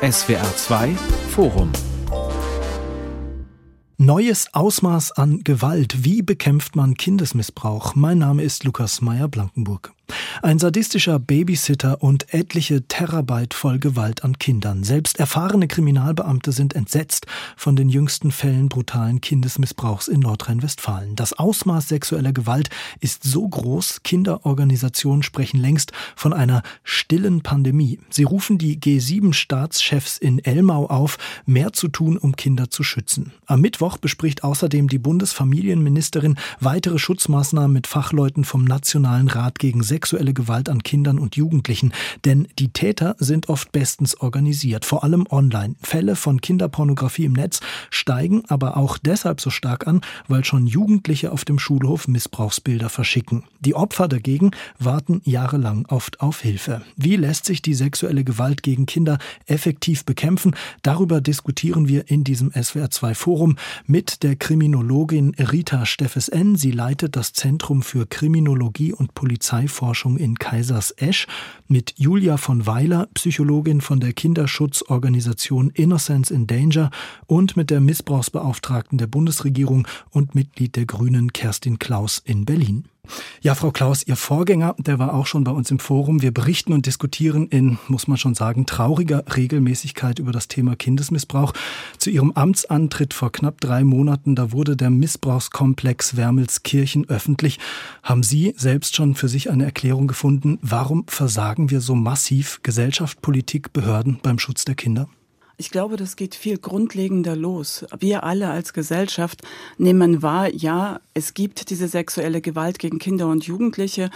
SWR 2 Forum Neues Ausmaß an Gewalt. Wie bekämpft man Kindesmissbrauch? Mein Name ist Lukas Meyer-Blankenburg. Ein sadistischer Babysitter und etliche Terabyte voll Gewalt an Kindern. Selbst erfahrene Kriminalbeamte sind entsetzt von den jüngsten Fällen brutalen Kindesmissbrauchs in Nordrhein-Westfalen. Das Ausmaß sexueller Gewalt ist so groß, Kinderorganisationen sprechen längst von einer stillen Pandemie. Sie rufen die G7-Staatschefs in Elmau auf, mehr zu tun, um Kinder zu schützen. Am Mittwoch bespricht außerdem die Bundesfamilienministerin weitere Schutzmaßnahmen mit Fachleuten vom Nationalen Rat gegen Sex sexuelle Gewalt an Kindern und Jugendlichen, denn die Täter sind oft bestens organisiert, vor allem online. Fälle von Kinderpornografie im Netz steigen aber auch deshalb so stark an, weil schon Jugendliche auf dem Schulhof Missbrauchsbilder verschicken. Die Opfer dagegen warten jahrelang oft auf Hilfe. Wie lässt sich die sexuelle Gewalt gegen Kinder effektiv bekämpfen? Darüber diskutieren wir in diesem SWR2 Forum mit der Kriminologin Rita Steffes-N. Sie leitet das Zentrum für Kriminologie und Polizeiforschung Kinderforschung in Kaisersesch mit Julia von Weiler, Psychologin von der Kinderschutzorganisation Innocence in Danger und mit der Missbrauchsbeauftragten der Bundesregierung und Mitglied der Grünen Kerstin Klaus in Berlin. Ja, Frau Klaus, Ihr Vorgänger, der war auch schon bei uns im Forum. Wir berichten und diskutieren in, muss man schon sagen, trauriger Regelmäßigkeit über das Thema Kindesmissbrauch. Zu Ihrem Amtsantritt vor knapp drei Monaten, da wurde der Missbrauchskomplex Wermelskirchen öffentlich. Haben Sie selbst schon für sich eine Erklärung gefunden, warum versagen wir so massiv Gesellschaft, Politik, Behörden beim Schutz der Kinder? Ich glaube, das geht viel grundlegender los. Wir alle als Gesellschaft nehmen wahr, ja, es gibt diese sexuelle Gewalt gegen Kinder und Jugendliche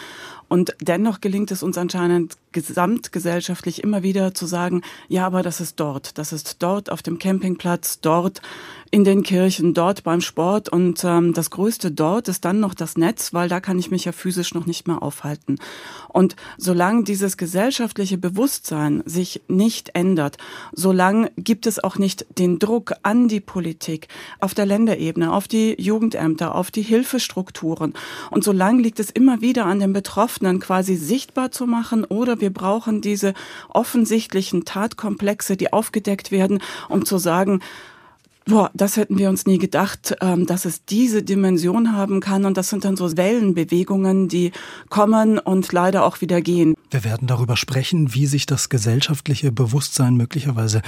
und dennoch gelingt es uns anscheinend gesamtgesellschaftlich immer wieder zu sagen, ja, aber das ist dort, das ist dort auf dem Campingplatz, dort in den Kirchen, dort beim Sport und ähm, das Größte dort ist dann noch das Netz, weil da kann ich mich ja physisch noch nicht mehr aufhalten. Und solange dieses gesellschaftliche Bewusstsein sich nicht ändert, solange gibt es auch nicht den Druck an die Politik auf der Länderebene, auf die Jugendämter, auf die Hilfestrukturen. Und solange liegt es immer wieder an den Betroffenen quasi sichtbar zu machen oder wir brauchen diese offensichtlichen Tatkomplexe, die aufgedeckt werden, um zu sagen, Boah, das hätten wir uns nie gedacht, ähm, dass es diese Dimension haben kann. Und das sind dann so Wellenbewegungen, die kommen und leider auch wieder gehen. Wir werden darüber sprechen, wie sich das gesellschaftliche Bewusstsein möglicherweise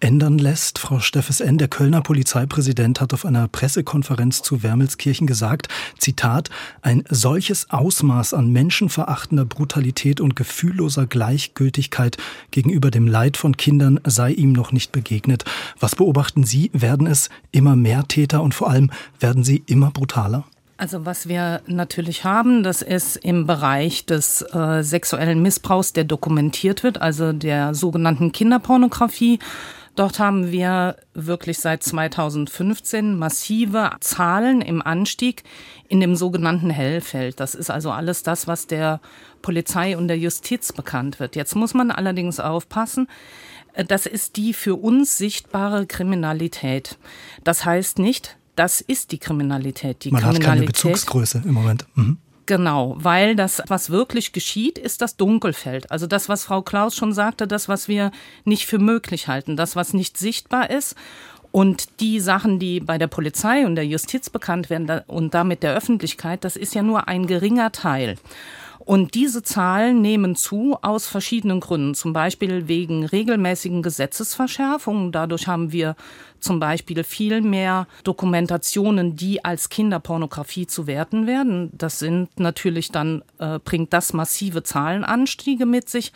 ändern lässt. Frau Steffes N., der Kölner Polizeipräsident, hat auf einer Pressekonferenz zu Wermelskirchen gesagt, Zitat, ein solches Ausmaß an menschenverachtender Brutalität und gefühlloser Gleichgültigkeit gegenüber dem Leid von Kindern sei ihm noch nicht begegnet. Was beobachten Sie? Werden es immer mehr Täter und vor allem werden sie immer brutaler? Also was wir natürlich haben, das ist im Bereich des äh, sexuellen Missbrauchs, der dokumentiert wird, also der sogenannten Kinderpornografie. Dort haben wir wirklich seit 2015 massive Zahlen im Anstieg in dem sogenannten Hellfeld. Das ist also alles das, was der Polizei und der Justiz bekannt wird. Jetzt muss man allerdings aufpassen, äh, das ist die für uns sichtbare Kriminalität. Das heißt nicht, das ist die Kriminalität. Die Man Kriminalität, hat keine Bezugsgröße im Moment. Mhm. Genau, weil das, was wirklich geschieht, ist das Dunkelfeld. Also das, was Frau Klaus schon sagte, das, was wir nicht für möglich halten, das, was nicht sichtbar ist. Und die Sachen, die bei der Polizei und der Justiz bekannt werden und damit der Öffentlichkeit, das ist ja nur ein geringer Teil. Und diese Zahlen nehmen zu aus verschiedenen Gründen, zum Beispiel wegen regelmäßigen Gesetzesverschärfungen. Dadurch haben wir zum Beispiel viel mehr Dokumentationen, die als Kinderpornografie zu werten werden. Das sind natürlich dann, äh, bringt das massive Zahlenanstiege mit sich.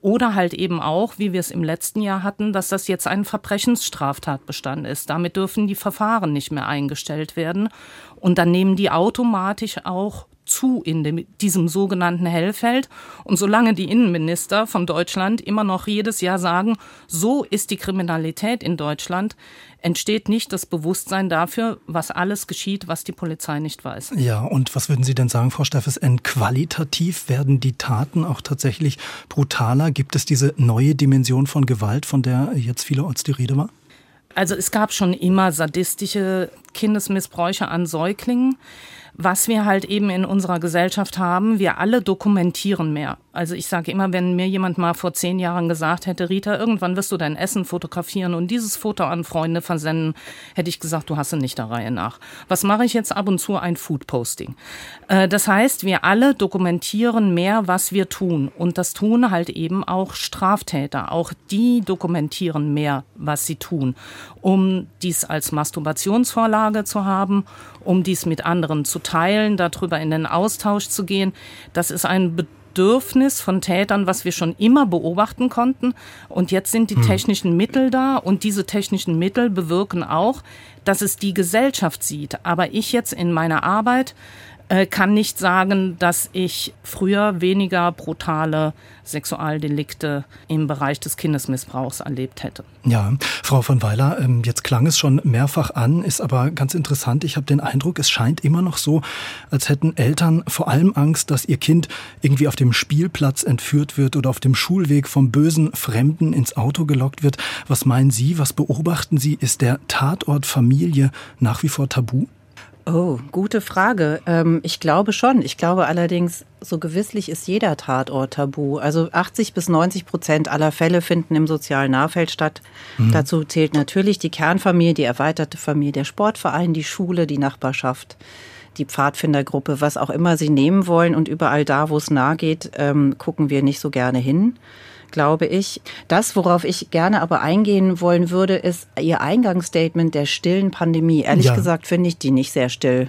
Oder halt eben auch, wie wir es im letzten Jahr hatten, dass das jetzt ein Verbrechensstraftatbestand ist. Damit dürfen die Verfahren nicht mehr eingestellt werden. Und dann nehmen die automatisch auch zu in dem, diesem sogenannten Hellfeld. Und solange die Innenminister von Deutschland immer noch jedes Jahr sagen, so ist die Kriminalität in Deutschland, entsteht nicht das Bewusstsein dafür, was alles geschieht, was die Polizei nicht weiß. Ja, und was würden Sie denn sagen, Frau Steffes, qualitativ werden die Taten auch tatsächlich brutaler? Gibt es diese neue Dimension von Gewalt, von der jetzt vielerorts die Rede war? Also es gab schon immer sadistische Kindesmissbräuche an Säuglingen. Was wir halt eben in unserer Gesellschaft haben, wir alle dokumentieren mehr. Also ich sage immer, wenn mir jemand mal vor zehn Jahren gesagt hätte, Rita, irgendwann wirst du dein Essen fotografieren und dieses Foto an Freunde versenden, hätte ich gesagt, du hast es nicht der Reihe nach. Was mache ich jetzt ab und zu? Ein Foodposting. Äh, das heißt, wir alle dokumentieren mehr, was wir tun. Und das tun halt eben auch Straftäter. Auch die dokumentieren mehr, was sie tun, um dies als Masturbationsvorlage zu haben, um dies mit anderen zu teilen, darüber in den Austausch zu gehen. Das ist ein Bedürfnis von Tätern, was wir schon immer beobachten konnten. Und jetzt sind die hm. technischen Mittel da und diese technischen Mittel bewirken auch, dass es die Gesellschaft sieht. Aber ich jetzt in meiner Arbeit kann nicht sagen, dass ich früher weniger brutale Sexualdelikte im Bereich des Kindesmissbrauchs erlebt hätte. Ja, Frau von Weiler, ähm, jetzt klang es schon mehrfach an, ist aber ganz interessant. Ich habe den Eindruck, es scheint immer noch so, als hätten Eltern vor allem Angst, dass ihr Kind irgendwie auf dem Spielplatz entführt wird oder auf dem Schulweg vom bösen Fremden ins Auto gelockt wird. Was meinen Sie, was beobachten Sie? Ist der Tatort Familie nach wie vor tabu? Oh, gute Frage. Ähm, ich glaube schon. Ich glaube allerdings, so gewisslich ist jeder Tatort tabu. Also 80 bis 90 Prozent aller Fälle finden im sozialen Nahfeld statt. Mhm. Dazu zählt natürlich die Kernfamilie, die erweiterte Familie, der Sportverein, die Schule, die Nachbarschaft die Pfadfindergruppe, was auch immer sie nehmen wollen. Und überall da, wo es nahe geht, ähm, gucken wir nicht so gerne hin glaube ich. Das, worauf ich gerne aber eingehen wollen würde, ist Ihr Eingangsstatement der stillen Pandemie. Ehrlich ja. gesagt finde ich die nicht sehr still.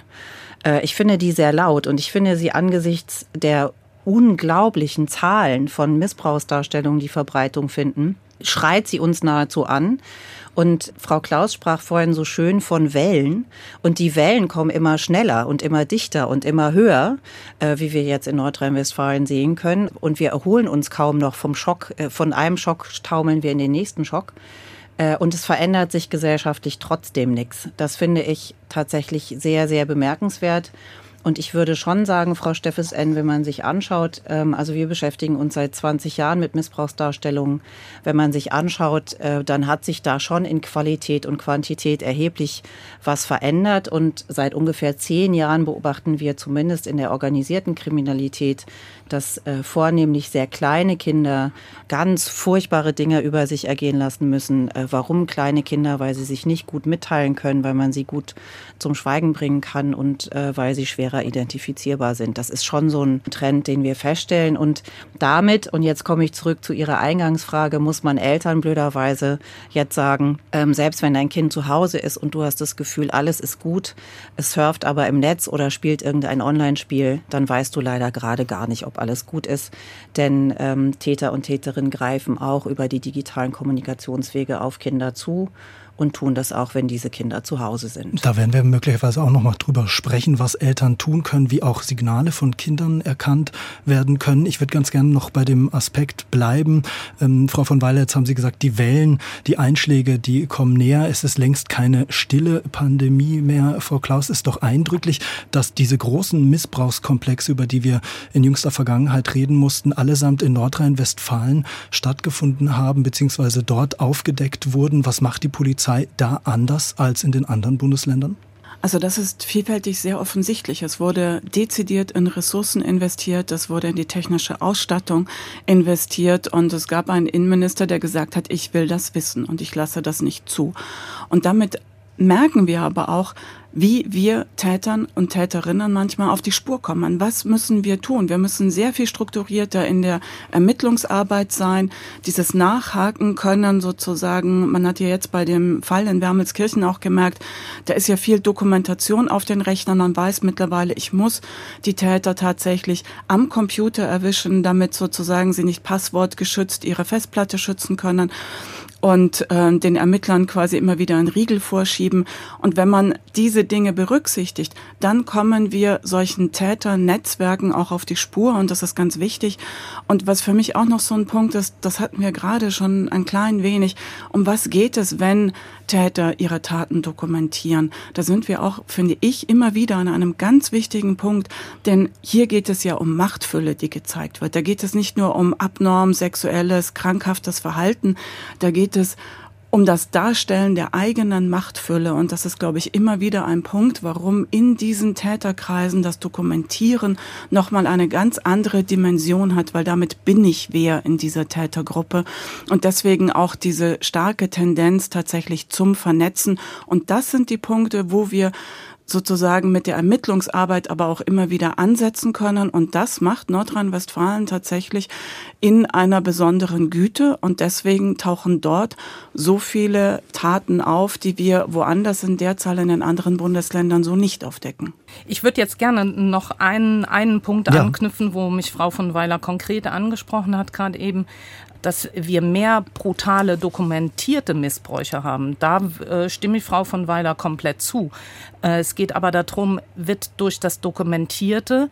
Äh, ich finde die sehr laut und ich finde sie angesichts der unglaublichen Zahlen von Missbrauchsdarstellungen, die Verbreitung finden, schreit sie uns nahezu an. Und Frau Klaus sprach vorhin so schön von Wellen. Und die Wellen kommen immer schneller und immer dichter und immer höher, äh, wie wir jetzt in Nordrhein-Westfalen sehen können. Und wir erholen uns kaum noch vom Schock. Äh, von einem Schock taumeln wir in den nächsten Schock. Äh, und es verändert sich gesellschaftlich trotzdem nichts. Das finde ich tatsächlich sehr, sehr bemerkenswert. Und ich würde schon sagen, Frau Steffes N., wenn man sich anschaut, ähm, also wir beschäftigen uns seit 20 Jahren mit Missbrauchsdarstellungen. Wenn man sich anschaut, äh, dann hat sich da schon in Qualität und Quantität erheblich was verändert. Und seit ungefähr zehn Jahren beobachten wir zumindest in der organisierten Kriminalität, dass äh, vornehmlich sehr kleine Kinder ganz furchtbare Dinge über sich ergehen lassen müssen. Äh, warum kleine Kinder? Weil sie sich nicht gut mitteilen können, weil man sie gut zum Schweigen bringen kann und äh, weil sie schwerer identifizierbar sind. Das ist schon so ein Trend, den wir feststellen. Und damit, und jetzt komme ich zurück zu Ihrer Eingangsfrage, muss man Eltern blöderweise jetzt sagen, ähm, selbst wenn dein Kind zu Hause ist und du hast das Gefühl, alles ist gut, es surft aber im Netz oder spielt irgendein Online-Spiel, dann weißt du leider gerade gar nicht, ob ob alles gut ist. Denn ähm, Täter und Täterinnen greifen auch über die digitalen Kommunikationswege auf Kinder zu und tun das auch, wenn diese Kinder zu Hause sind. Da werden wir möglicherweise auch noch mal drüber sprechen, was Eltern tun können, wie auch Signale von Kindern erkannt werden können. Ich würde ganz gerne noch bei dem Aspekt bleiben. Ähm, Frau von Weiler, jetzt haben Sie gesagt, die Wellen, die Einschläge, die kommen näher. Es ist längst keine stille Pandemie mehr. Frau Klaus, ist doch eindrücklich, dass diese großen Missbrauchskomplexe, über die wir in jüngster Vergangenheit reden mussten, allesamt in Nordrhein-Westfalen stattgefunden haben, beziehungsweise dort aufgedeckt wurden. Was macht die Polizei? Polizei da anders als in den anderen Bundesländern? Also das ist vielfältig sehr offensichtlich. Es wurde dezidiert in Ressourcen investiert, es wurde in die technische Ausstattung investiert und es gab einen Innenminister, der gesagt hat, ich will das wissen und ich lasse das nicht zu. Und damit merken wir aber auch, wie wir Tätern und Täterinnen manchmal auf die Spur kommen. Was müssen wir tun? Wir müssen sehr viel strukturierter in der Ermittlungsarbeit sein, dieses Nachhaken können sozusagen. Man hat ja jetzt bei dem Fall in Wermelskirchen auch gemerkt, da ist ja viel Dokumentation auf den Rechnern. Man weiß mittlerweile, ich muss die Täter tatsächlich am Computer erwischen, damit sozusagen sie nicht passwortgeschützt ihre Festplatte schützen können und äh, den Ermittlern quasi immer wieder einen Riegel vorschieben. Und wenn man diese Dinge berücksichtigt, dann kommen wir solchen Täternetzwerken auch auf die Spur und das ist ganz wichtig. Und was für mich auch noch so ein Punkt ist, das hatten wir gerade schon ein klein wenig, um was geht es, wenn Täter ihre Taten dokumentieren? Da sind wir auch, finde ich, immer wieder an einem ganz wichtigen Punkt, denn hier geht es ja um Machtfülle, die gezeigt wird. Da geht es nicht nur um abnorm sexuelles, krankhaftes Verhalten, da geht es um das Darstellen der eigenen Machtfülle. Und das ist, glaube ich, immer wieder ein Punkt, warum in diesen Täterkreisen das Dokumentieren nochmal eine ganz andere Dimension hat, weil damit bin ich wer in dieser Tätergruppe. Und deswegen auch diese starke Tendenz tatsächlich zum Vernetzen. Und das sind die Punkte, wo wir sozusagen mit der Ermittlungsarbeit aber auch immer wieder ansetzen können. Und das macht Nordrhein-Westfalen tatsächlich in einer besonderen Güte. Und deswegen tauchen dort so viele Taten auf, die wir woanders in der Zahl in den anderen Bundesländern so nicht aufdecken. Ich würde jetzt gerne noch einen, einen Punkt ja. anknüpfen, wo mich Frau von Weiler konkret angesprochen hat, gerade eben dass wir mehr brutale dokumentierte Missbräuche haben. Da äh, stimme ich Frau von Weiler komplett zu. Äh, es geht aber darum, wird durch das Dokumentierte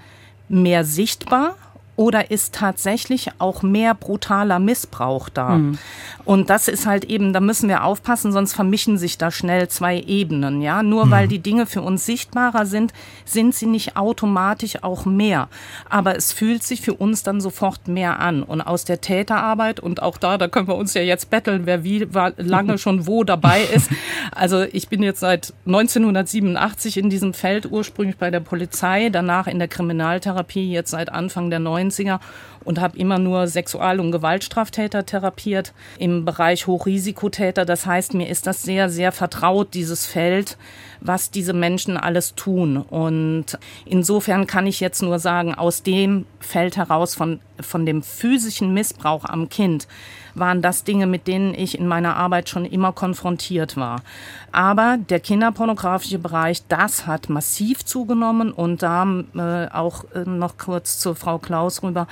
mehr sichtbar oder ist tatsächlich auch mehr brutaler Missbrauch da? Mhm. Und das ist halt eben, da müssen wir aufpassen, sonst vermischen sich da schnell zwei Ebenen. Ja, nur mhm. weil die Dinge für uns sichtbarer sind, sind sie nicht automatisch auch mehr. Aber es fühlt sich für uns dann sofort mehr an. Und aus der Täterarbeit und auch da, da können wir uns ja jetzt betteln, wer wie lange schon wo dabei ist. Also ich bin jetzt seit 1987 in diesem Feld ursprünglich bei der Polizei, danach in der Kriminaltherapie, jetzt seit Anfang der 90er und habe immer nur Sexual- und Gewaltstraftäter therapiert im Bereich Hochrisikotäter. Das heißt, mir ist das sehr, sehr vertraut, dieses Feld, was diese Menschen alles tun. Und insofern kann ich jetzt nur sagen, aus dem Feld heraus von, von dem physischen Missbrauch am Kind, waren das Dinge, mit denen ich in meiner Arbeit schon immer konfrontiert war. Aber der kinderpornografische Bereich, das hat massiv zugenommen und da äh, auch äh, noch kurz zur Frau Klaus rüber.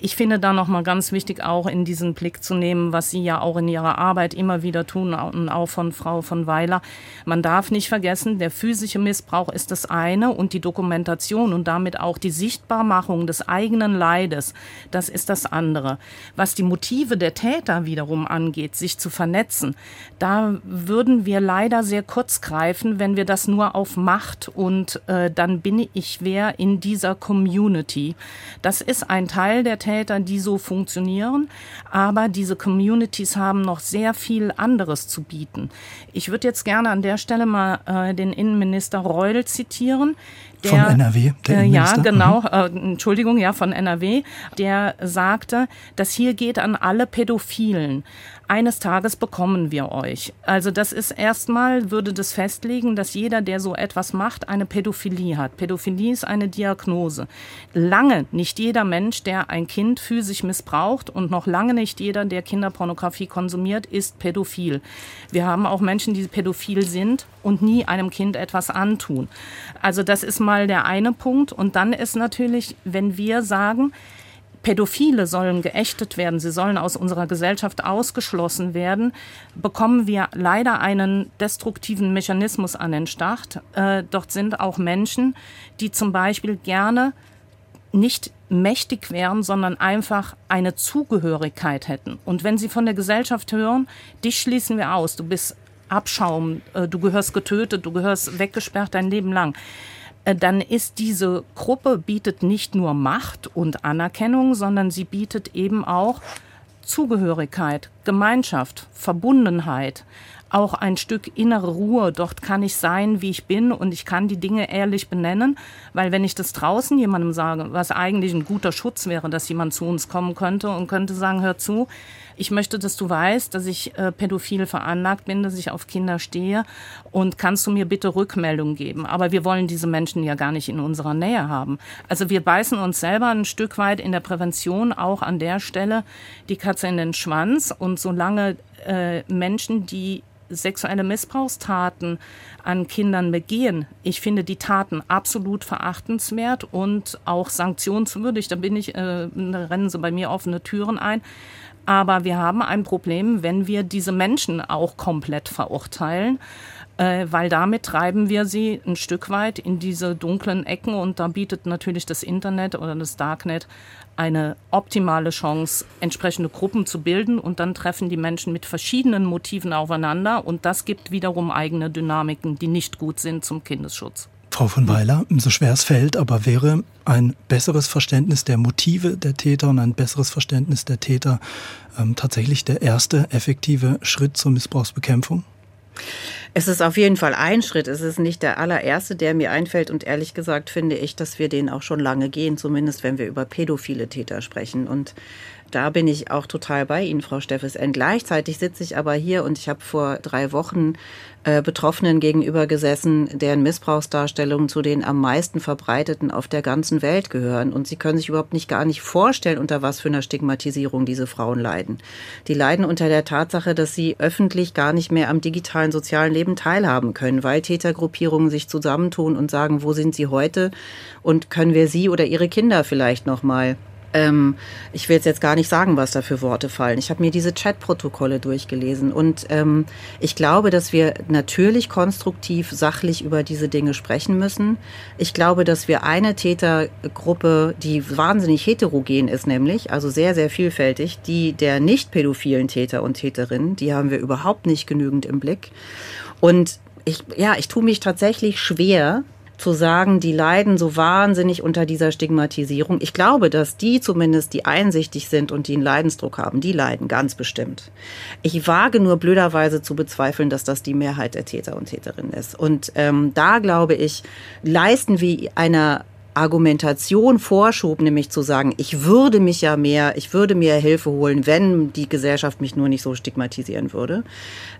Ich finde da nochmal ganz wichtig auch in diesen Blick zu nehmen, was Sie ja auch in Ihrer Arbeit immer wieder tun und auch von Frau von Weiler. Man darf nicht vergessen, der physische Missbrauch ist das eine und die Dokumentation und damit auch die Sichtbarmachung des eigenen Leides, das ist das andere. Was die Motive der Täter Täter wiederum angeht, sich zu vernetzen, da würden wir leider sehr kurz greifen, wenn wir das nur auf Macht und äh, dann bin ich wer in dieser Community. Das ist ein Teil der Täter, die so funktionieren, aber diese Communities haben noch sehr viel anderes zu bieten. Ich würde jetzt gerne an der Stelle mal äh, den Innenminister Reul zitieren, der, von NRW, der äh, Ja, genau, mhm. äh, Entschuldigung, ja, von NRW, der sagte, dass hier geht an alle Pädophilen eines Tages bekommen wir euch. Also das ist erstmal, würde das festlegen, dass jeder, der so etwas macht, eine Pädophilie hat. Pädophilie ist eine Diagnose. Lange nicht jeder Mensch, der ein Kind physisch missbraucht und noch lange nicht jeder, der Kinderpornografie konsumiert, ist pädophil. Wir haben auch Menschen, die pädophil sind und nie einem Kind etwas antun. Also das ist mal der eine Punkt. Und dann ist natürlich, wenn wir sagen, Pädophile sollen geächtet werden, sie sollen aus unserer Gesellschaft ausgeschlossen werden, bekommen wir leider einen destruktiven Mechanismus an den Start. Äh, dort sind auch Menschen, die zum Beispiel gerne nicht mächtig wären, sondern einfach eine Zugehörigkeit hätten. Und wenn sie von der Gesellschaft hören, dich schließen wir aus, du bist Abschaum, äh, du gehörst getötet, du gehörst weggesperrt dein Leben lang dann ist diese Gruppe bietet nicht nur Macht und Anerkennung, sondern sie bietet eben auch Zugehörigkeit, Gemeinschaft, Verbundenheit, auch ein Stück innere Ruhe. Dort kann ich sein, wie ich bin und ich kann die Dinge ehrlich benennen, weil wenn ich das draußen jemandem sage, was eigentlich ein guter Schutz wäre, dass jemand zu uns kommen könnte und könnte sagen, hör zu, ich möchte, dass du weißt, dass ich äh, pädophil veranlagt bin, dass ich auf Kinder stehe und kannst du mir bitte Rückmeldung geben. Aber wir wollen diese Menschen ja gar nicht in unserer Nähe haben. Also wir beißen uns selber ein Stück weit in der Prävention auch an der Stelle die Katze in den Schwanz und solange äh, Menschen, die sexuelle Missbrauchstaten an Kindern begehen. Ich finde die Taten absolut verachtenswert und auch sanktionswürdig. Da bin ich, äh, da rennen sie bei mir offene Türen ein. Aber wir haben ein Problem, wenn wir diese Menschen auch komplett verurteilen, äh, weil damit treiben wir sie ein Stück weit in diese dunklen Ecken und da bietet natürlich das Internet oder das Darknet eine optimale Chance, entsprechende Gruppen zu bilden und dann treffen die Menschen mit verschiedenen Motiven aufeinander und das gibt wiederum eigene Dynamiken, die nicht gut sind zum Kindesschutz. Frau von Weiler, so schwer es fällt, aber wäre ein besseres Verständnis der Motive der Täter und ein besseres Verständnis der Täter ähm, tatsächlich der erste effektive Schritt zur Missbrauchsbekämpfung? Es ist auf jeden Fall ein Schritt. Es ist nicht der allererste, der mir einfällt. Und ehrlich gesagt finde ich, dass wir den auch schon lange gehen, zumindest wenn wir über pädophile Täter sprechen. Und da bin ich auch total bei Ihnen, Frau Steffes. Gleichzeitig sitze ich aber hier und ich habe vor drei Wochen äh, Betroffenen gegenüber gesessen, deren Missbrauchsdarstellungen zu den am meisten verbreiteten auf der ganzen Welt gehören. Und sie können sich überhaupt nicht gar nicht vorstellen, unter was für einer Stigmatisierung diese Frauen leiden. Die leiden unter der Tatsache, dass sie öffentlich gar nicht mehr am digitalen sozialen Leben teilhaben können, weil Tätergruppierungen sich zusammentun und sagen, wo sind sie heute und können wir sie oder ihre Kinder vielleicht noch mal ähm, ich will jetzt gar nicht sagen, was da für Worte fallen. Ich habe mir diese Chatprotokolle durchgelesen und ähm, ich glaube, dass wir natürlich konstruktiv, sachlich über diese Dinge sprechen müssen. Ich glaube, dass wir eine Tätergruppe, die wahnsinnig heterogen ist, nämlich, also sehr, sehr vielfältig, die der nicht pädophilen Täter und Täterinnen, die haben wir überhaupt nicht genügend im Blick. Und ich, ja, ich tue mich tatsächlich schwer, zu sagen, die leiden so wahnsinnig unter dieser Stigmatisierung. Ich glaube, dass die zumindest, die einsichtig sind und die einen Leidensdruck haben, die leiden ganz bestimmt. Ich wage nur blöderweise zu bezweifeln, dass das die Mehrheit der Täter und Täterinnen ist. Und ähm, da glaube ich, leisten wir einer Argumentation Vorschub, nämlich zu sagen, ich würde mich ja mehr, ich würde mir Hilfe holen, wenn die Gesellschaft mich nur nicht so stigmatisieren würde.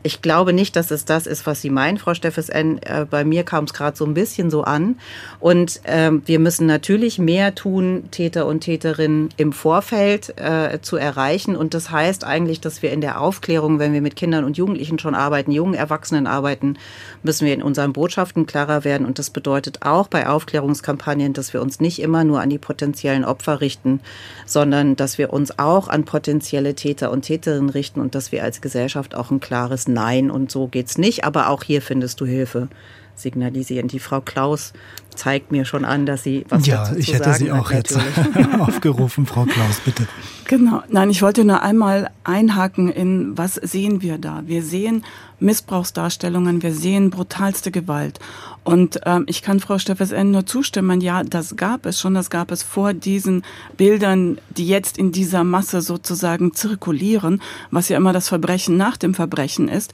Ich glaube nicht, dass es das ist, was Sie meinen, Frau Steffes N. Äh, bei mir kam es gerade so ein bisschen so an. Und ähm, wir müssen natürlich mehr tun, Täter und Täterinnen im Vorfeld äh, zu erreichen. Und das heißt eigentlich, dass wir in der Aufklärung, wenn wir mit Kindern und Jugendlichen schon arbeiten, jungen Erwachsenen arbeiten, müssen wir in unseren Botschaften klarer werden. Und das bedeutet auch bei Aufklärungskampagnen, dass dass wir uns nicht immer nur an die potenziellen Opfer richten, sondern dass wir uns auch an potenzielle Täter und Täterinnen richten und dass wir als Gesellschaft auch ein klares Nein und so geht's nicht. Aber auch hier findest du Hilfe signalisieren. Die Frau Klaus zeigt mir schon an, dass sie was ja, dazu ich hätte sagen sie auch hat, jetzt aufgerufen, Frau Klaus, bitte. Genau. Nein, ich wollte nur einmal einhaken in, was sehen wir da? Wir sehen Missbrauchsdarstellungen, wir sehen brutalste Gewalt. Und ähm, ich kann Frau Steffes N. nur zustimmen, ja, das gab es schon, das gab es vor diesen Bildern, die jetzt in dieser Masse sozusagen zirkulieren, was ja immer das Verbrechen nach dem Verbrechen ist.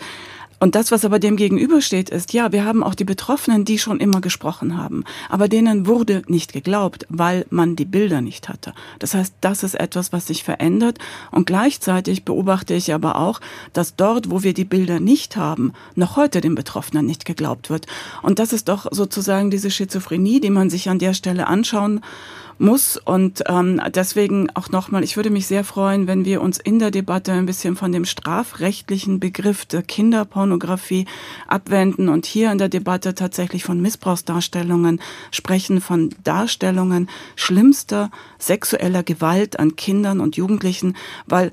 Und das, was aber dem gegenübersteht, ist, ja, wir haben auch die Betroffenen, die schon immer gesprochen haben. Aber denen wurde nicht geglaubt, weil man die Bilder nicht hatte. Das heißt, das ist etwas, was sich verändert. Und gleichzeitig beobachte ich aber auch, dass dort, wo wir die Bilder nicht haben, noch heute den Betroffenen nicht geglaubt wird. Und das ist doch sozusagen diese Schizophrenie, die man sich an der Stelle anschauen muss. Und ähm, deswegen auch nochmal, ich würde mich sehr freuen, wenn wir uns in der Debatte ein bisschen von dem strafrechtlichen Begriff der Kinderpornografie abwenden und hier in der Debatte tatsächlich von Missbrauchsdarstellungen sprechen, von Darstellungen schlimmster sexueller Gewalt an Kindern und Jugendlichen, weil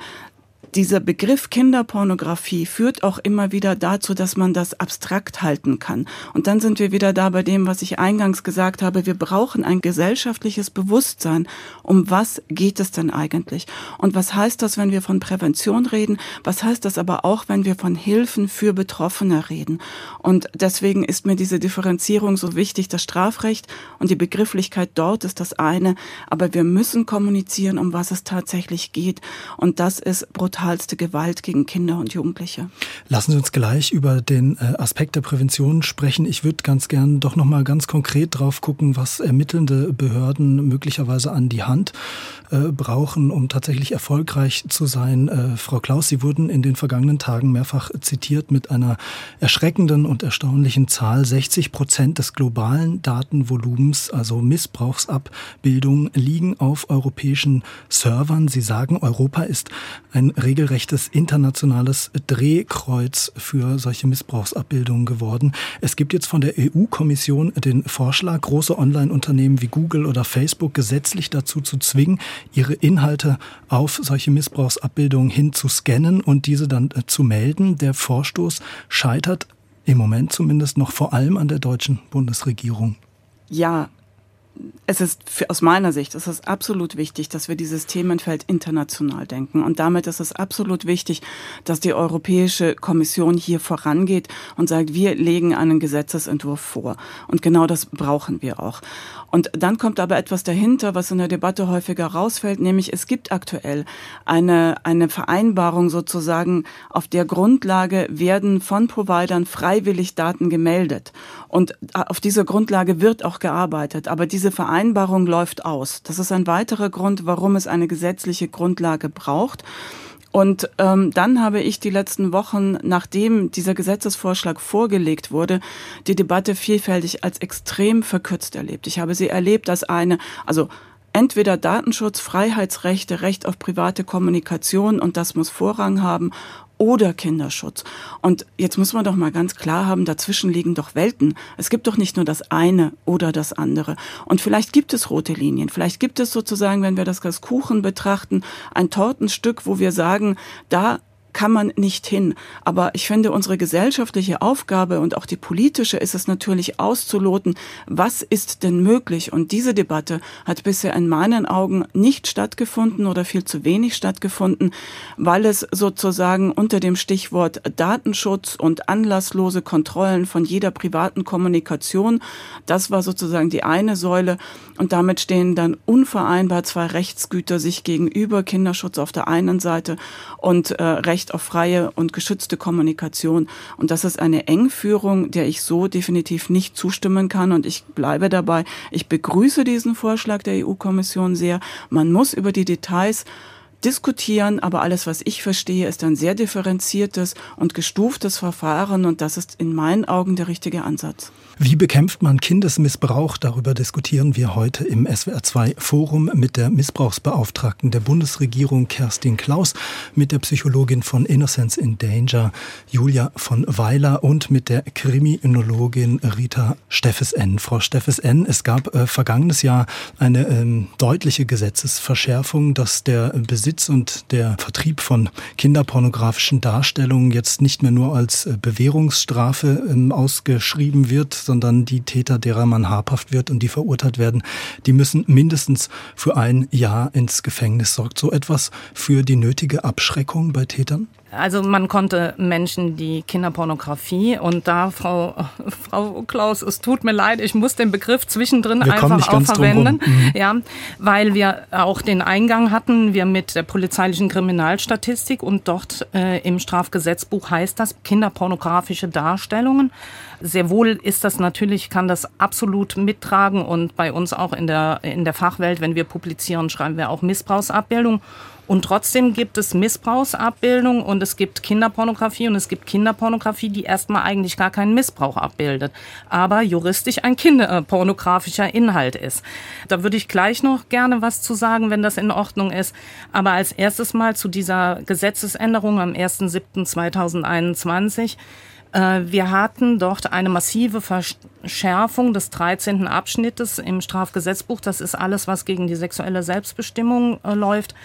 dieser Begriff Kinderpornografie führt auch immer wieder dazu, dass man das abstrakt halten kann. Und dann sind wir wieder da bei dem, was ich eingangs gesagt habe. Wir brauchen ein gesellschaftliches Bewusstsein. Um was geht es denn eigentlich? Und was heißt das, wenn wir von Prävention reden? Was heißt das aber auch, wenn wir von Hilfen für Betroffene reden? Und deswegen ist mir diese Differenzierung so wichtig. Das Strafrecht und die Begrifflichkeit dort ist das eine. Aber wir müssen kommunizieren, um was es tatsächlich geht. Und das ist brutal brutalste Gewalt gegen Kinder und Jugendliche. Lassen Sie uns gleich über den äh, Aspekt der Prävention sprechen. Ich würde ganz gern doch noch mal ganz konkret drauf gucken, was ermittelnde Behörden möglicherweise an die Hand äh, brauchen, um tatsächlich erfolgreich zu sein. Äh, Frau Klaus, Sie wurden in den vergangenen Tagen mehrfach zitiert mit einer erschreckenden und erstaunlichen Zahl. 60 Prozent des globalen Datenvolumens, also Missbrauchsabbildungen, liegen auf europäischen Servern. Sie sagen, Europa ist ein regelrechtes internationales Drehkreuz für solche Missbrauchsabbildungen geworden. Es gibt jetzt von der EU-Kommission den Vorschlag, große Online-Unternehmen wie Google oder Facebook gesetzlich dazu zu zwingen, ihre Inhalte auf solche Missbrauchsabbildungen hin zu scannen und diese dann äh, zu melden. Der Vorstoß scheitert im Moment zumindest noch vor allem an der deutschen Bundesregierung. Ja, es ist für, aus meiner Sicht es ist absolut wichtig, dass wir dieses Themenfeld international denken. Und damit ist es absolut wichtig, dass die Europäische Kommission hier vorangeht und sagt, wir legen einen Gesetzesentwurf vor. Und genau das brauchen wir auch. Und dann kommt aber etwas dahinter, was in der Debatte häufiger rausfällt, nämlich es gibt aktuell eine, eine Vereinbarung sozusagen, auf der Grundlage werden von Providern freiwillig Daten gemeldet. Und auf dieser Grundlage wird auch gearbeitet. Aber diese Vereinbarung läuft aus. Das ist ein weiterer Grund, warum es eine gesetzliche Grundlage braucht. Und ähm, dann habe ich die letzten Wochen, nachdem dieser Gesetzesvorschlag vorgelegt wurde, die Debatte vielfältig als extrem verkürzt erlebt. Ich habe sie erlebt als eine, also entweder Datenschutz, Freiheitsrechte, Recht auf private Kommunikation und das muss Vorrang haben oder Kinderschutz. Und jetzt muss man doch mal ganz klar haben, dazwischen liegen doch Welten. Es gibt doch nicht nur das eine oder das andere. Und vielleicht gibt es rote Linien. Vielleicht gibt es sozusagen, wenn wir das als Kuchen betrachten, ein Tortenstück, wo wir sagen, da kann man nicht hin. Aber ich finde, unsere gesellschaftliche Aufgabe und auch die politische ist es natürlich auszuloten, was ist denn möglich. Und diese Debatte hat bisher in meinen Augen nicht stattgefunden oder viel zu wenig stattgefunden, weil es sozusagen unter dem Stichwort Datenschutz und anlasslose Kontrollen von jeder privaten Kommunikation, das war sozusagen die eine Säule. Und damit stehen dann unvereinbar zwei Rechtsgüter sich gegenüber, Kinderschutz auf der einen Seite und äh, Recht Recht auf freie und geschützte Kommunikation. Und das ist eine Engführung, der ich so definitiv nicht zustimmen kann. Und ich bleibe dabei. Ich begrüße diesen Vorschlag der EU-Kommission sehr. Man muss über die Details diskutieren, aber alles, was ich verstehe, ist ein sehr differenziertes und gestuftes Verfahren und das ist in meinen Augen der richtige Ansatz. Wie bekämpft man Kindesmissbrauch? Darüber diskutieren wir heute im SWR2 Forum mit der Missbrauchsbeauftragten der Bundesregierung Kerstin Klaus, mit der Psychologin von Innocence in Danger Julia von Weiler und mit der Kriminologin Rita Steffes N. Frau Steffes N., es gab äh, vergangenes Jahr eine ähm, deutliche Gesetzesverschärfung, dass der Besitz und der Vertrieb von kinderpornografischen Darstellungen jetzt nicht mehr nur als äh, Bewährungsstrafe ähm, ausgeschrieben wird, sondern die Täter, derer man habhaft wird und die verurteilt werden, die müssen mindestens für ein Jahr ins Gefängnis. Sorgt so etwas für die nötige Abschreckung bei Tätern? Also man konnte Menschen, die Kinderpornografie und da, Frau, Frau Klaus, es tut mir leid, ich muss den Begriff zwischendrin wir einfach auch verwenden, mhm. ja, weil wir auch den Eingang hatten, wir mit der polizeilichen Kriminalstatistik und dort äh, im Strafgesetzbuch heißt das kinderpornografische Darstellungen. Sehr wohl ist das natürlich, kann das absolut mittragen und bei uns auch in der, in der Fachwelt, wenn wir publizieren, schreiben wir auch Missbrauchsabbildung. Und trotzdem gibt es Missbrauchsabbildung und es gibt Kinderpornografie und es gibt Kinderpornografie, die erstmal eigentlich gar keinen Missbrauch abbildet, aber juristisch ein kinderpornografischer Inhalt ist. Da würde ich gleich noch gerne was zu sagen, wenn das in Ordnung ist. Aber als erstes mal zu dieser Gesetzesänderung am 1.7.2021. Äh, wir hatten dort eine massive Verschärfung des 13. Abschnittes im Strafgesetzbuch. Das ist alles, was gegen die sexuelle Selbstbestimmung äh, läuft.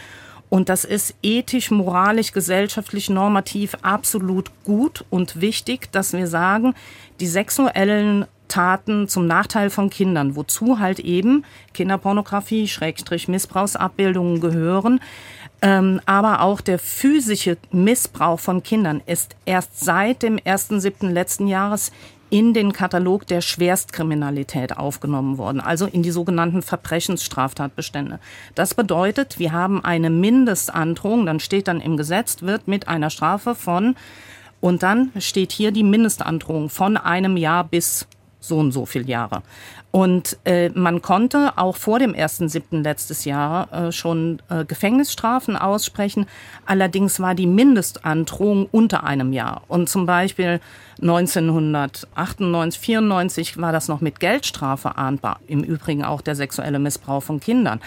Und das ist ethisch, moralisch, gesellschaftlich, normativ absolut gut und wichtig, dass wir sagen, die sexuellen Taten zum Nachteil von Kindern, wozu halt eben Kinderpornografie, Schrägstrich Missbrauchsabbildungen gehören, ähm, aber auch der physische Missbrauch von Kindern ist erst seit dem 1.7. letzten Jahres in den Katalog der Schwerstkriminalität aufgenommen worden, also in die sogenannten Verbrechensstraftatbestände. Das bedeutet, wir haben eine Mindestandrohung, dann steht dann im Gesetz, wird mit einer Strafe von, und dann steht hier die Mindestandrohung von einem Jahr bis so und so viel Jahre. Und äh, man konnte auch vor dem 1.7. letztes Jahr äh, schon äh, Gefängnisstrafen aussprechen. Allerdings war die Mindestandrohung unter einem Jahr. Und zum Beispiel 1998, 94 war das noch mit Geldstrafe ahndbar. Im Übrigen auch der sexuelle Missbrauch von Kindern.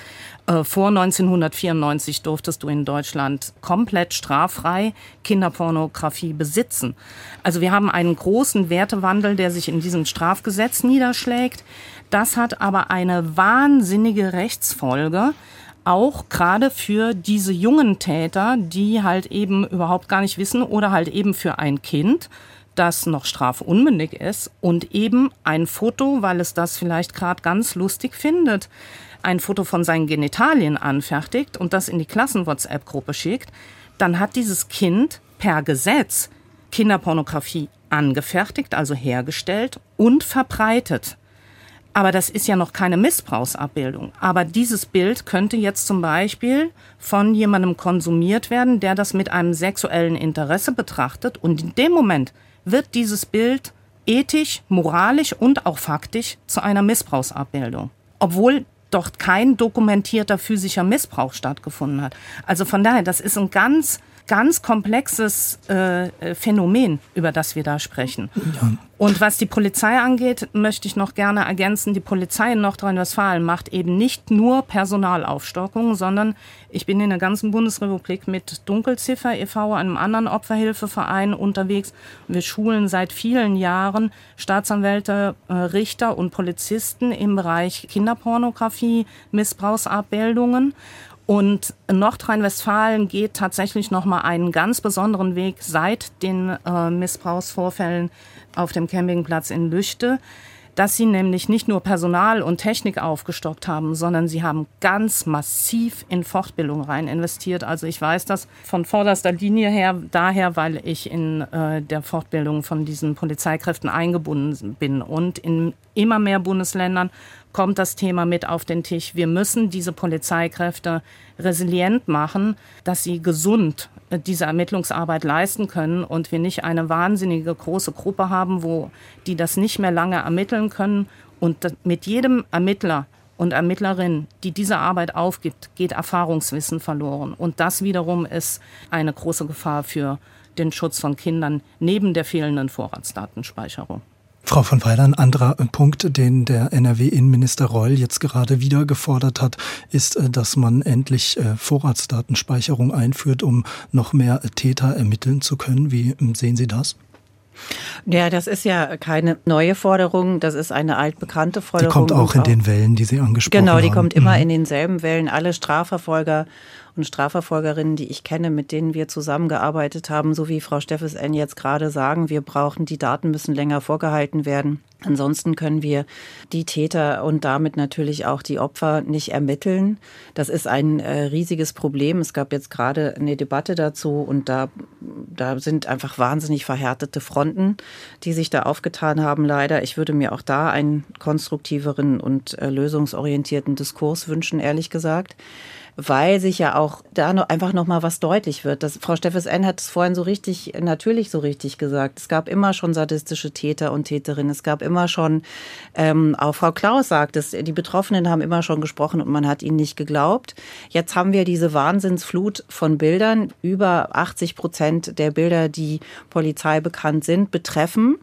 Äh, vor 1994 durftest du in Deutschland komplett straffrei Kinderpornografie besitzen. Also wir haben einen großen Wertewandel, der sich in diesem Strafgesetz niederschlägt. Das hat aber eine wahnsinnige Rechtsfolge, auch gerade für diese jungen Täter, die halt eben überhaupt gar nicht wissen oder halt eben für ein Kind, das noch strafunmündig ist und eben ein Foto, weil es das vielleicht gerade ganz lustig findet, ein Foto von seinen Genitalien anfertigt und das in die Klassen-WhatsApp-Gruppe schickt, dann hat dieses Kind per Gesetz Kinderpornografie angefertigt, also hergestellt und verbreitet. Aber das ist ja noch keine Missbrauchsabbildung. Aber dieses Bild könnte jetzt zum Beispiel von jemandem konsumiert werden, der das mit einem sexuellen Interesse betrachtet. Und in dem Moment wird dieses Bild ethisch, moralisch und auch faktisch zu einer Missbrauchsabbildung. Obwohl dort kein dokumentierter physischer Missbrauch stattgefunden hat. Also von daher, das ist ein ganz ganz komplexes äh, Phänomen, über das wir da sprechen. Ja. Und was die Polizei angeht, möchte ich noch gerne ergänzen, die Polizei in Nordrhein-Westfalen macht eben nicht nur Personalaufstockung, sondern ich bin in der ganzen Bundesrepublik mit Dunkelziffer e.V., einem anderen Opferhilfeverein, unterwegs. Wir schulen seit vielen Jahren Staatsanwälte, äh, Richter und Polizisten im Bereich Kinderpornografie, Missbrauchsabbildungen. Und Nordrhein-Westfalen geht tatsächlich noch mal einen ganz besonderen Weg seit den äh, Missbrauchsvorfällen auf dem Campingplatz in Lüchte, dass sie nämlich nicht nur Personal und Technik aufgestockt haben, sondern sie haben ganz massiv in Fortbildung rein investiert. Also ich weiß das von vorderster Linie her, daher, weil ich in äh, der Fortbildung von diesen Polizeikräften eingebunden bin und in immer mehr Bundesländern kommt das Thema mit auf den Tisch. Wir müssen diese Polizeikräfte resilient machen, dass sie gesund diese Ermittlungsarbeit leisten können und wir nicht eine wahnsinnige große Gruppe haben, wo die das nicht mehr lange ermitteln können. Und mit jedem Ermittler und Ermittlerin, die diese Arbeit aufgibt, geht Erfahrungswissen verloren. Und das wiederum ist eine große Gefahr für den Schutz von Kindern neben der fehlenden Vorratsdatenspeicherung. Frau von Weiler, ein anderer Punkt, den der NRW-Innenminister Reul jetzt gerade wieder gefordert hat, ist, äh, dass man endlich äh, Vorratsdatenspeicherung einführt, um noch mehr Täter ermitteln zu können. Wie ähm, sehen Sie das? Ja, das ist ja keine neue Forderung, das ist eine altbekannte Forderung. Die kommt auch in den Wellen, die Sie angesprochen haben. Genau, die kommt immer mhm. in denselben Wellen. Alle Strafverfolger und Strafverfolgerinnen, die ich kenne, mit denen wir zusammengearbeitet haben, so wie Frau Steffes N. jetzt gerade sagen, wir brauchen, die Daten müssen länger vorgehalten werden. Ansonsten können wir die Täter und damit natürlich auch die Opfer nicht ermitteln. Das ist ein äh, riesiges Problem. Es gab jetzt gerade eine Debatte dazu und da, da sind einfach wahnsinnig verhärtete Fronten, die sich da aufgetan haben, leider. Ich würde mir auch da einen konstruktiveren und äh, lösungsorientierten Diskurs wünschen, ehrlich gesagt weil sich ja auch da noch einfach noch mal was deutlich wird. Das, Frau Steffes N. hat es vorhin so richtig, natürlich so richtig gesagt. Es gab immer schon sadistische Täter und Täterinnen. Es gab immer schon, ähm, auch Frau Klaus sagt es, die Betroffenen haben immer schon gesprochen und man hat ihnen nicht geglaubt. Jetzt haben wir diese Wahnsinnsflut von Bildern. Über 80 Prozent der Bilder, die Polizei bekannt sind, betreffen,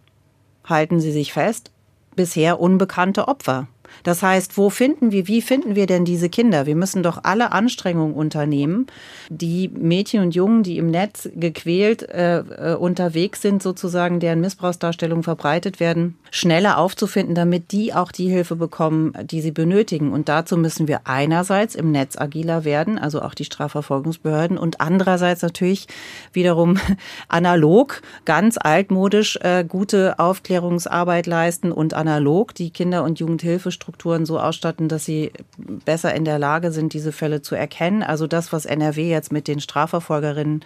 halten Sie sich fest, bisher unbekannte Opfer. Das heißt, wo finden wir, wie finden wir denn diese Kinder? Wir müssen doch alle Anstrengungen unternehmen, die Mädchen und Jungen, die im Netz gequält äh, äh, unterwegs sind, sozusagen, deren Missbrauchsdarstellungen verbreitet werden, schneller aufzufinden, damit die auch die Hilfe bekommen, die sie benötigen. Und dazu müssen wir einerseits im Netz agiler werden, also auch die Strafverfolgungsbehörden, und andererseits natürlich wiederum analog, ganz altmodisch äh, gute Aufklärungsarbeit leisten und analog die Kinder- und Jugendhilfestrukturen Strukturen so ausstatten, dass sie besser in der Lage sind, diese Fälle zu erkennen. Also das, was NRW jetzt mit den Strafverfolgerinnen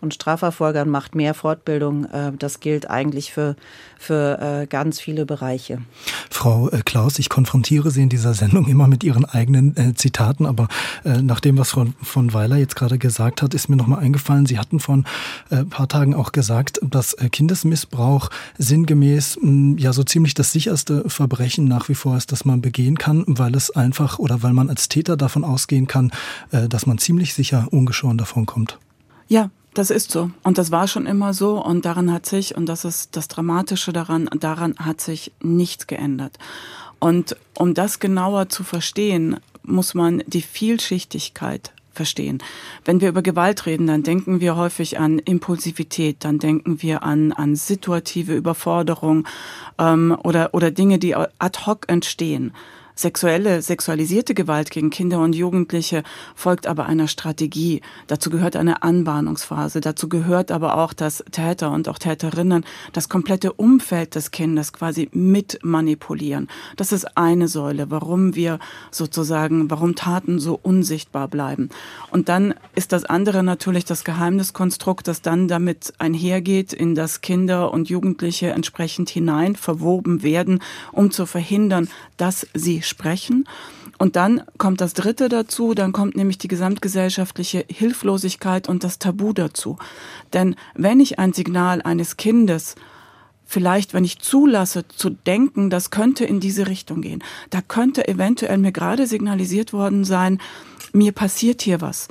und Strafverfolgern macht mehr Fortbildung. Äh, das gilt eigentlich für, für äh, ganz viele Bereiche. Frau äh, Klaus, ich konfrontiere Sie in dieser Sendung immer mit Ihren eigenen Zitaten, aber nach dem, was Frau von Weiler jetzt gerade gesagt hat, ist mir nochmal eingefallen, Sie hatten vor ein paar Tagen auch gesagt, dass Kindesmissbrauch sinngemäß ja so ziemlich das sicherste Verbrechen nach wie vor ist, das man begehen kann, weil es einfach oder weil man als Täter davon ausgehen kann, dass man ziemlich sicher ungeschoren davon kommt. Ja, das ist so. Und das war schon immer so. Und daran hat sich, und das ist das Dramatische daran, daran hat sich nichts geändert. Und um das genauer zu verstehen, muss man die Vielschichtigkeit verstehen. Wenn wir über Gewalt reden, dann denken wir häufig an Impulsivität, dann denken wir an, an situative Überforderung ähm, oder, oder Dinge, die ad hoc entstehen. Sexuelle, sexualisierte Gewalt gegen Kinder und Jugendliche folgt aber einer Strategie. Dazu gehört eine Anbahnungsphase. Dazu gehört aber auch, dass Täter und auch Täterinnen das komplette Umfeld des Kindes quasi mit manipulieren. Das ist eine Säule, warum wir sozusagen, warum Taten so unsichtbar bleiben. Und dann ist das andere natürlich das Geheimniskonstrukt, das dann damit einhergeht, in das Kinder und Jugendliche entsprechend hinein verwoben werden, um zu verhindern, dass sie sprechen. Und dann kommt das Dritte dazu, dann kommt nämlich die gesamtgesellschaftliche Hilflosigkeit und das Tabu dazu. Denn wenn ich ein Signal eines Kindes vielleicht, wenn ich zulasse, zu denken, das könnte in diese Richtung gehen, da könnte eventuell mir gerade signalisiert worden sein, mir passiert hier was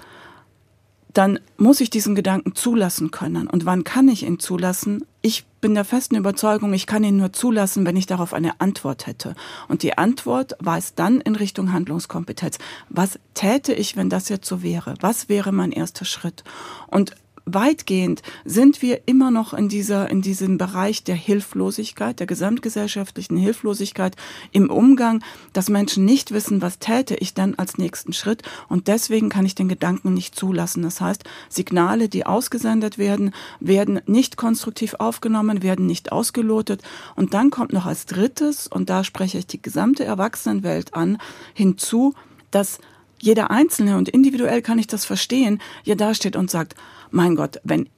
dann muss ich diesen Gedanken zulassen können. Und wann kann ich ihn zulassen? Ich bin der festen Überzeugung, ich kann ihn nur zulassen, wenn ich darauf eine Antwort hätte. Und die Antwort weist dann in Richtung Handlungskompetenz. Was täte ich, wenn das jetzt so wäre? Was wäre mein erster Schritt? Und weitgehend sind wir immer noch in dieser, in diesem Bereich der Hilflosigkeit, der gesamtgesellschaftlichen Hilflosigkeit im Umgang, dass Menschen nicht wissen, was täte ich dann als nächsten Schritt. Und deswegen kann ich den Gedanken nicht zulassen. Das heißt, Signale, die ausgesendet werden, werden nicht konstruktiv aufgenommen, werden nicht ausgelotet. Und dann kommt noch als drittes, und da spreche ich die gesamte Erwachsenenwelt an, hinzu, dass jeder Einzelne und individuell kann ich das verstehen, ja dasteht und sagt, mein Gott, wenn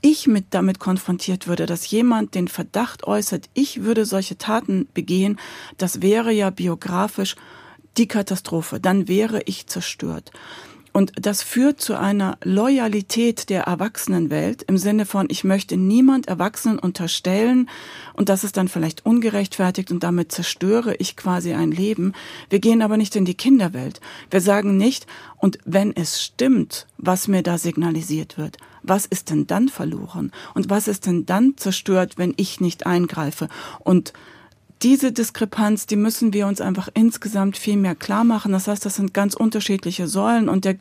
ich mit damit konfrontiert würde, dass jemand den Verdacht äußert, ich würde solche Taten begehen, das wäre ja biografisch die Katastrophe. Dann wäre ich zerstört. Und das führt zu einer Loyalität der Erwachsenenwelt im Sinne von, ich möchte niemand Erwachsenen unterstellen und das ist dann vielleicht ungerechtfertigt und damit zerstöre ich quasi ein Leben. Wir gehen aber nicht in die Kinderwelt. Wir sagen nicht, und wenn es stimmt, was mir da signalisiert wird, was ist denn dann verloren? Und was ist denn dann zerstört, wenn ich nicht eingreife? Und diese Diskrepanz, die müssen wir uns einfach insgesamt viel mehr klar machen. Das heißt, das sind ganz unterschiedliche Säulen und der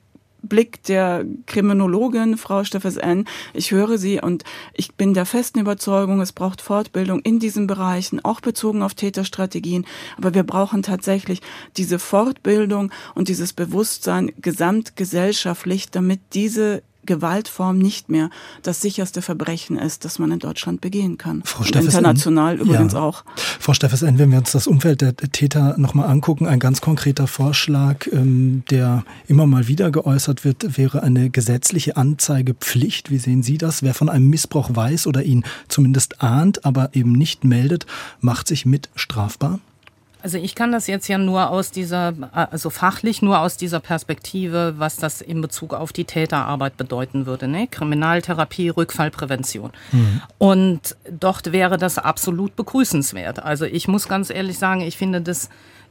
Blick der Kriminologin, Frau Steffes N. Ich höre sie und ich bin der festen Überzeugung, es braucht Fortbildung in diesen Bereichen, auch bezogen auf Täterstrategien. Aber wir brauchen tatsächlich diese Fortbildung und dieses Bewusstsein gesamtgesellschaftlich, damit diese Gewaltform nicht mehr das sicherste Verbrechen ist, das man in Deutschland begehen kann. Frau Steffes International übrigens ja. auch. Frau Steffes, wenn wir uns das Umfeld der Täter nochmal angucken, ein ganz konkreter Vorschlag, ähm, der immer mal wieder geäußert wird, wäre eine gesetzliche Anzeigepflicht. Wie sehen Sie das? Wer von einem Missbrauch weiß oder ihn zumindest ahnt, aber eben nicht meldet, macht sich mit strafbar? Also ich kann das jetzt ja nur aus dieser, also fachlich nur aus dieser Perspektive, was das in Bezug auf die Täterarbeit bedeuten würde. Ne? Kriminaltherapie, Rückfallprävention. Mhm. Und dort wäre das absolut begrüßenswert. Also ich muss ganz ehrlich sagen, ich finde das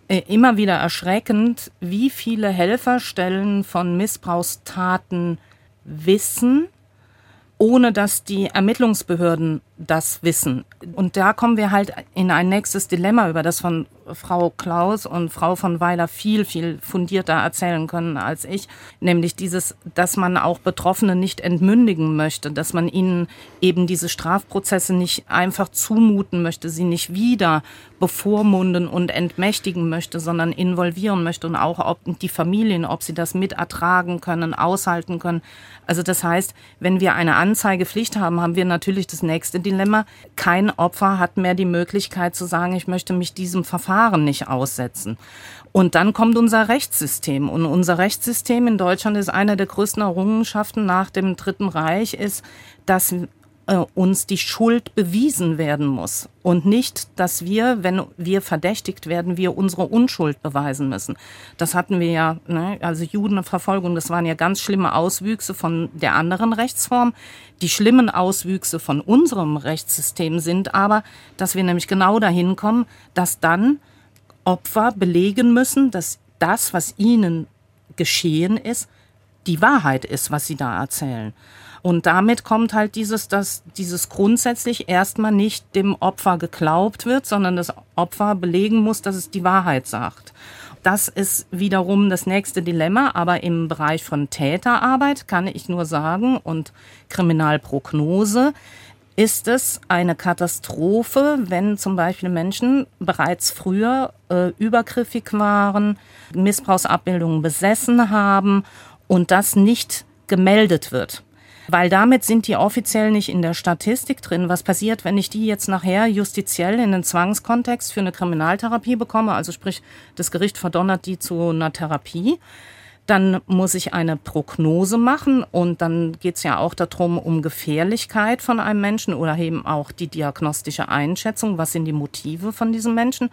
äh, immer wieder erschreckend, wie viele Helferstellen von Missbrauchstaten wissen, ohne dass die Ermittlungsbehörden das wissen. Und da kommen wir halt in ein nächstes Dilemma, über das von Frau Klaus und Frau von Weiler viel, viel fundierter erzählen können als ich. Nämlich dieses, dass man auch Betroffene nicht entmündigen möchte, dass man ihnen eben diese Strafprozesse nicht einfach zumuten möchte, sie nicht wieder bevormunden und entmächtigen möchte, sondern involvieren möchte und auch ob die Familien, ob sie das mit ertragen können, aushalten können. Also das heißt, wenn wir eine Anzeigepflicht haben, haben wir natürlich das nächste Dilemma. Kein Opfer hat mehr die Möglichkeit zu sagen, ich möchte mich diesem Verfahren nicht aussetzen. Und dann kommt unser Rechtssystem. Und unser Rechtssystem in Deutschland ist eine der größten Errungenschaften nach dem Dritten Reich, ist, dass äh, uns die Schuld bewiesen werden muss und nicht, dass wir, wenn wir verdächtigt werden, wir unsere Unschuld beweisen müssen. Das hatten wir ja, ne? also Judenverfolgung, das waren ja ganz schlimme Auswüchse von der anderen Rechtsform. Die schlimmen Auswüchse von unserem Rechtssystem sind aber, dass wir nämlich genau dahin kommen, dass dann Opfer belegen müssen, dass das, was ihnen geschehen ist, die Wahrheit ist, was sie da erzählen. Und damit kommt halt dieses, dass dieses grundsätzlich erstmal nicht dem Opfer geglaubt wird, sondern das Opfer belegen muss, dass es die Wahrheit sagt. Das ist wiederum das nächste Dilemma, aber im Bereich von Täterarbeit kann ich nur sagen und Kriminalprognose, ist es eine Katastrophe, wenn zum Beispiel Menschen bereits früher äh, übergriffig waren, Missbrauchsabbildungen besessen haben und das nicht gemeldet wird. Weil damit sind die offiziell nicht in der Statistik drin. Was passiert, wenn ich die jetzt nachher justiziell in den Zwangskontext für eine Kriminaltherapie bekomme? Also sprich, das Gericht verdonnert die zu einer Therapie dann muss ich eine Prognose machen und dann geht es ja auch darum, um Gefährlichkeit von einem Menschen oder eben auch die diagnostische Einschätzung, was sind die Motive von diesem Menschen.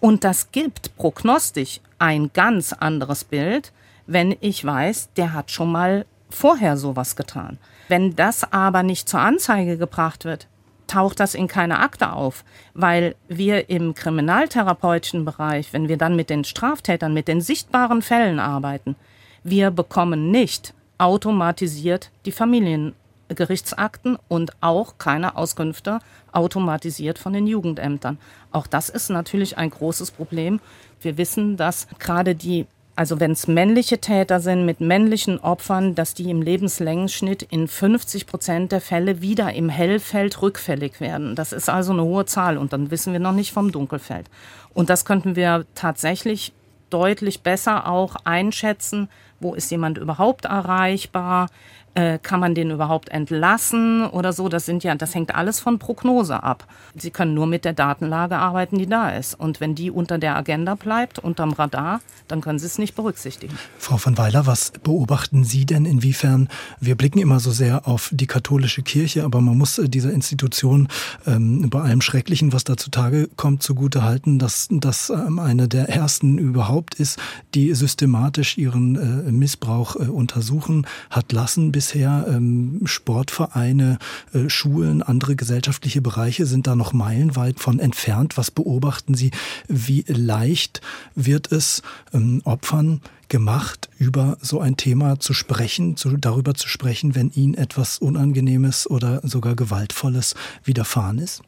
Und das gibt prognostisch ein ganz anderes Bild, wenn ich weiß, der hat schon mal vorher sowas getan. Wenn das aber nicht zur Anzeige gebracht wird, taucht das in keine Akte auf, weil wir im kriminaltherapeutischen Bereich, wenn wir dann mit den Straftätern, mit den sichtbaren Fällen arbeiten, wir bekommen nicht automatisiert die Familiengerichtsakten und auch keine Auskünfte automatisiert von den Jugendämtern. Auch das ist natürlich ein großes Problem. Wir wissen, dass gerade die also wenn es männliche Täter sind mit männlichen Opfern, dass die im Lebenslängenschnitt in 50 Prozent der Fälle wieder im Hellfeld rückfällig werden. Das ist also eine hohe Zahl und dann wissen wir noch nicht vom Dunkelfeld. Und das könnten wir tatsächlich deutlich besser auch einschätzen, wo ist jemand überhaupt erreichbar, äh, kann man den überhaupt entlassen oder so. Das sind ja, das hängt alles von Prognose ab. Sie können nur mit der Datenlage arbeiten, die da ist. Und wenn die unter der Agenda bleibt, unterm Radar, dann können Sie es nicht berücksichtigen. Frau von Weiler, was beobachten Sie denn inwiefern? Wir blicken immer so sehr auf die katholische Kirche, aber man muss äh, dieser Institution ähm, bei allem Schrecklichen, was da zutage kommt, zugute halten, dass das ähm, eine der ersten überhaupt ist, die systematisch ihren äh, Missbrauch äh, untersuchen hat lassen bisher. Ähm, Sportvereine, äh, Schulen, andere gesellschaftliche Bereiche sind da noch meilenweit von entfernt. Was beobachten Sie? Wie leicht wird es ähm, Opfern gemacht, über so ein Thema zu sprechen, zu, darüber zu sprechen, wenn ihnen etwas Unangenehmes oder sogar Gewaltvolles widerfahren ist?